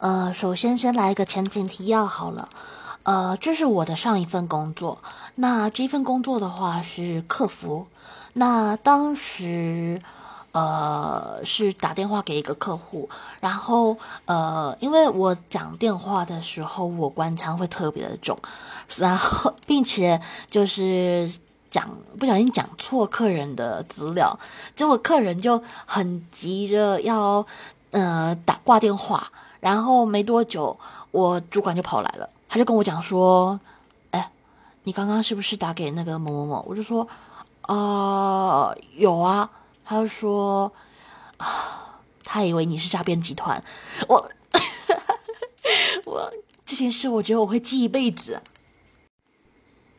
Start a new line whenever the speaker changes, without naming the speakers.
呃，首先先来一个前景提要好了。呃，这是我的上一份工作。那这份工作的话是客服。那当时，呃，是打电话给一个客户，然后呃，因为我讲电话的时候，我官腔会特别的重，然后并且就是讲不小心讲错客人的资料，结果客人就很急着要呃打挂电话，然后没多久，我主管就跑来了。他就跟我讲说：“哎，你刚刚是不是打给那个某某某？”我就说：“啊，有啊。”他就说：“啊，他以为你是诈骗集团。”我，我 这件事我觉得我会记一辈子。